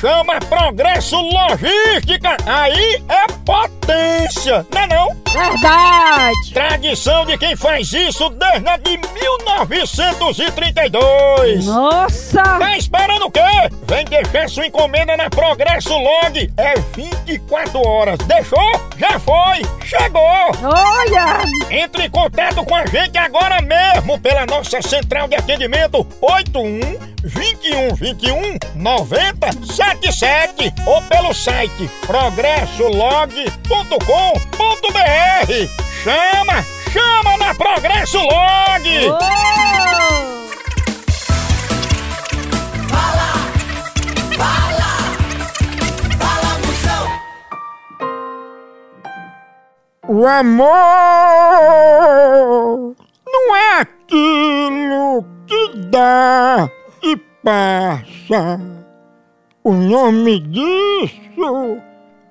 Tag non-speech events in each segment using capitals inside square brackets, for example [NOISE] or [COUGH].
chama Progresso Logística! Aí é potência, não é não? Verdade! Tradição de quem faz isso desde a de 1932! Nossa! Tá esperando o quê? Vem deixar sua encomenda na Progresso Log! É 24 horas! Deixou? Já foi! Chegou! Olha! Entre em contato com a gente agora mesmo pela nossa central de atendimento 81 21 21 90 77 ou pelo site progressolog.com.br. Chama, chama na Progresso Log. Oh! O amor não é aquilo que dá e passa. O nome disso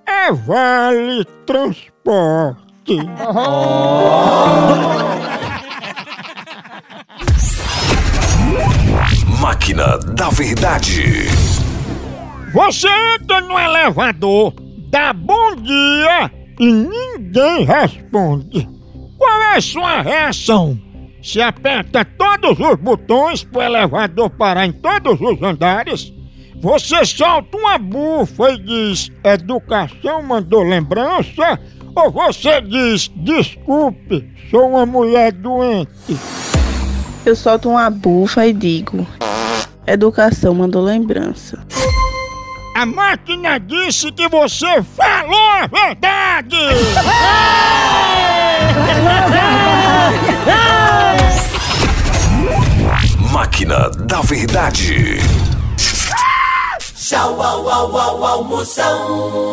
é Vale Transporte. [LAUGHS] Máquina da Verdade. Você entra no elevador, dá bom dia e ninguém responde. Qual é a sua reação? Se aperta todos os botões para o elevador parar em todos os andares? Você solta uma bufa e diz: Educação mandou lembrança? Ou você diz: Desculpe, sou uma mulher doente? Eu solto uma bufa e digo: Educação mandou lembrança. A máquina disse que você falou a verdade! [LAUGHS] Máquina da Verdade. Tchau, au, au, au, au, Moção.